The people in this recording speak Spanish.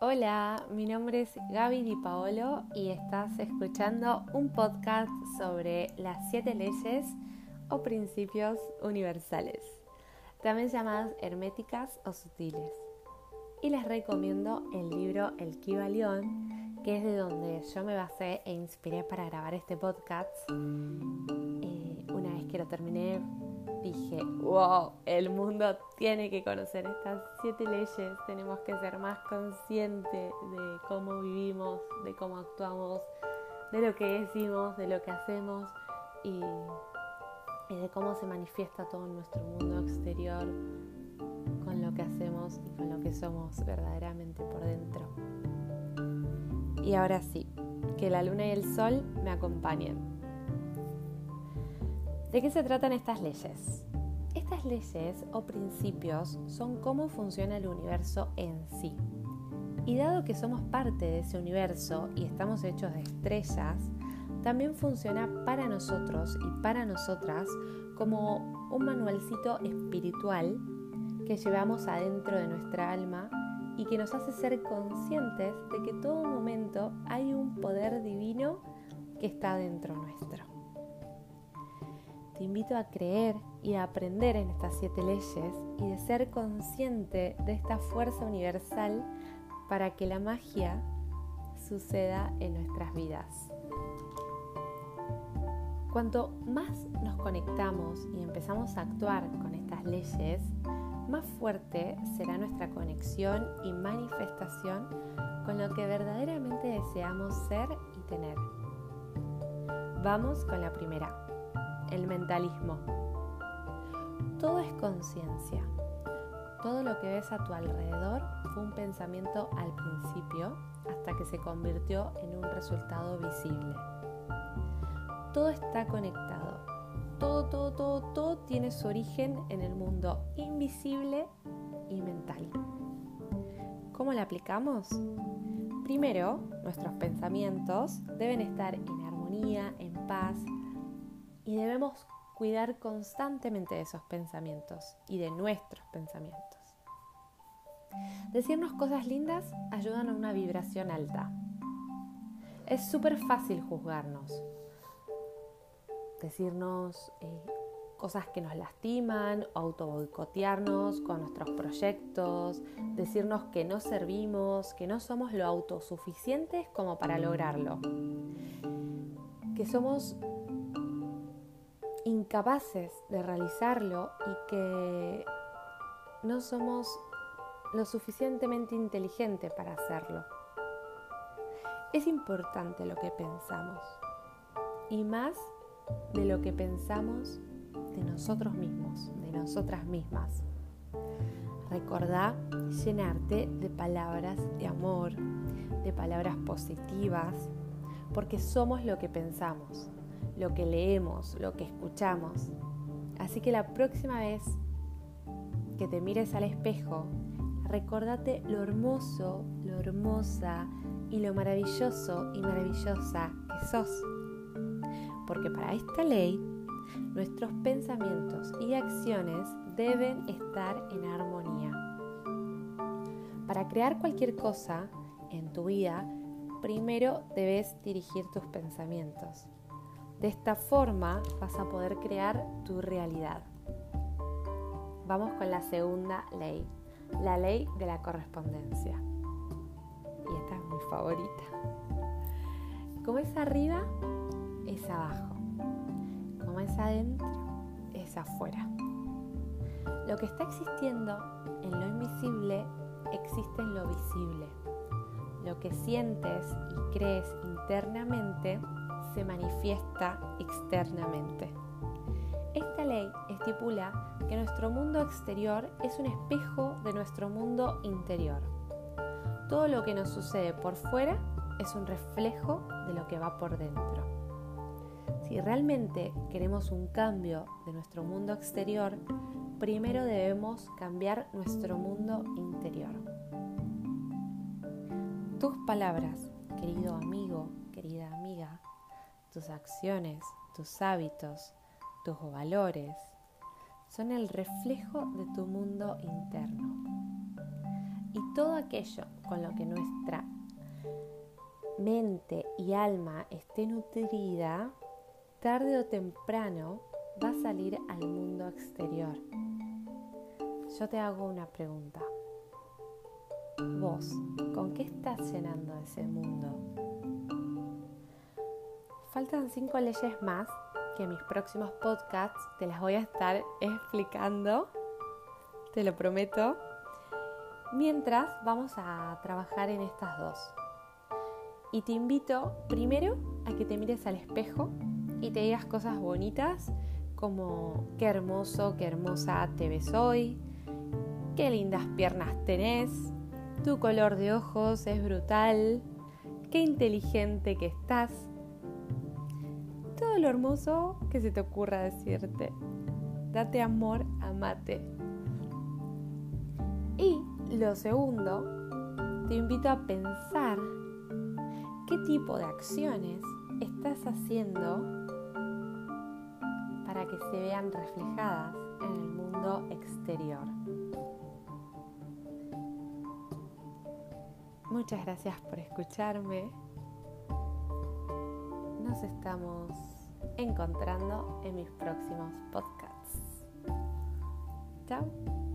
Hola, mi nombre es Gaby Di Paolo y estás escuchando un podcast sobre las siete leyes o principios universales, también llamadas herméticas o sutiles. Y les recomiendo el libro El Kibalión, que es de donde yo me basé e inspiré para grabar este podcast. Eh, una vez que lo terminé, dije, wow, el mundo tiene que conocer estas siete leyes, tenemos que ser más conscientes de cómo vivimos, de cómo actuamos, de lo que decimos, de lo que hacemos y, de cómo se manifiesta todo nuestro mundo exterior con lo que hacemos y con lo que somos verdaderamente por dentro. Y ahora sí, que la luna y el sol me acompañen. ¿De qué se tratan estas leyes? Estas leyes o principios son cómo funciona el universo en sí. Y dado que somos parte de ese universo y estamos hechos de estrellas, también funciona para nosotros y para nosotras como un manualcito espiritual que llevamos adentro de nuestra alma y que nos hace ser conscientes de que todo momento hay un poder divino que está dentro nuestro. Te invito a creer y a aprender en estas siete leyes y de ser consciente de esta fuerza universal para que la magia suceda en nuestras vidas. Cuanto más nos conectamos y empezamos a actuar con estas leyes, más fuerte será nuestra conexión y manifestación con lo que verdaderamente deseamos ser y tener. Vamos con la primera el mentalismo. Todo es conciencia. Todo lo que ves a tu alrededor fue un pensamiento al principio hasta que se convirtió en un resultado visible. Todo está conectado. Todo, todo, todo, todo tiene su origen en el mundo invisible y mental. ¿Cómo la aplicamos? Primero, nuestros pensamientos deben estar en armonía, en paz, y debemos cuidar constantemente de esos pensamientos y de nuestros pensamientos. Decirnos cosas lindas ayudan a una vibración alta. Es súper fácil juzgarnos, decirnos eh, cosas que nos lastiman, auto boicotearnos con nuestros proyectos, decirnos que no servimos, que no somos lo autosuficientes como para lograrlo, que somos incapaces de realizarlo y que no somos lo suficientemente inteligentes para hacerlo. Es importante lo que pensamos y más de lo que pensamos de nosotros mismos, de nosotras mismas. Recordá llenarte de palabras de amor, de palabras positivas, porque somos lo que pensamos lo que leemos, lo que escuchamos. Así que la próxima vez que te mires al espejo, recordate lo hermoso, lo hermosa y lo maravilloso y maravillosa que sos. Porque para esta ley, nuestros pensamientos y acciones deben estar en armonía. Para crear cualquier cosa en tu vida, primero debes dirigir tus pensamientos. De esta forma vas a poder crear tu realidad. Vamos con la segunda ley, la ley de la correspondencia. Y esta es mi favorita. Como es arriba, es abajo. Como es adentro, es afuera. Lo que está existiendo en lo invisible existe en lo visible. Lo que sientes y crees internamente se manifiesta externamente. Esta ley estipula que nuestro mundo exterior es un espejo de nuestro mundo interior. Todo lo que nos sucede por fuera es un reflejo de lo que va por dentro. Si realmente queremos un cambio de nuestro mundo exterior, primero debemos cambiar nuestro mundo interior. Tus palabras, querido amigo, querida amiga, tus acciones, tus hábitos, tus valores son el reflejo de tu mundo interno. Y todo aquello con lo que nuestra mente y alma esté nutrida, tarde o temprano va a salir al mundo exterior. Yo te hago una pregunta. Vos, ¿con qué estás llenando ese mundo? Faltan cinco leyes más que en mis próximos podcasts te las voy a estar explicando, te lo prometo. Mientras vamos a trabajar en estas dos. Y te invito primero a que te mires al espejo y te digas cosas bonitas como qué hermoso, qué hermosa te ves hoy, qué lindas piernas tenés, tu color de ojos es brutal, qué inteligente que estás. Todo lo hermoso que se te ocurra decirte. Date amor, amate. Y lo segundo, te invito a pensar qué tipo de acciones estás haciendo para que se vean reflejadas en el mundo exterior. Muchas gracias por escucharme. Nos estamos encontrando en mis próximos podcasts. Chao.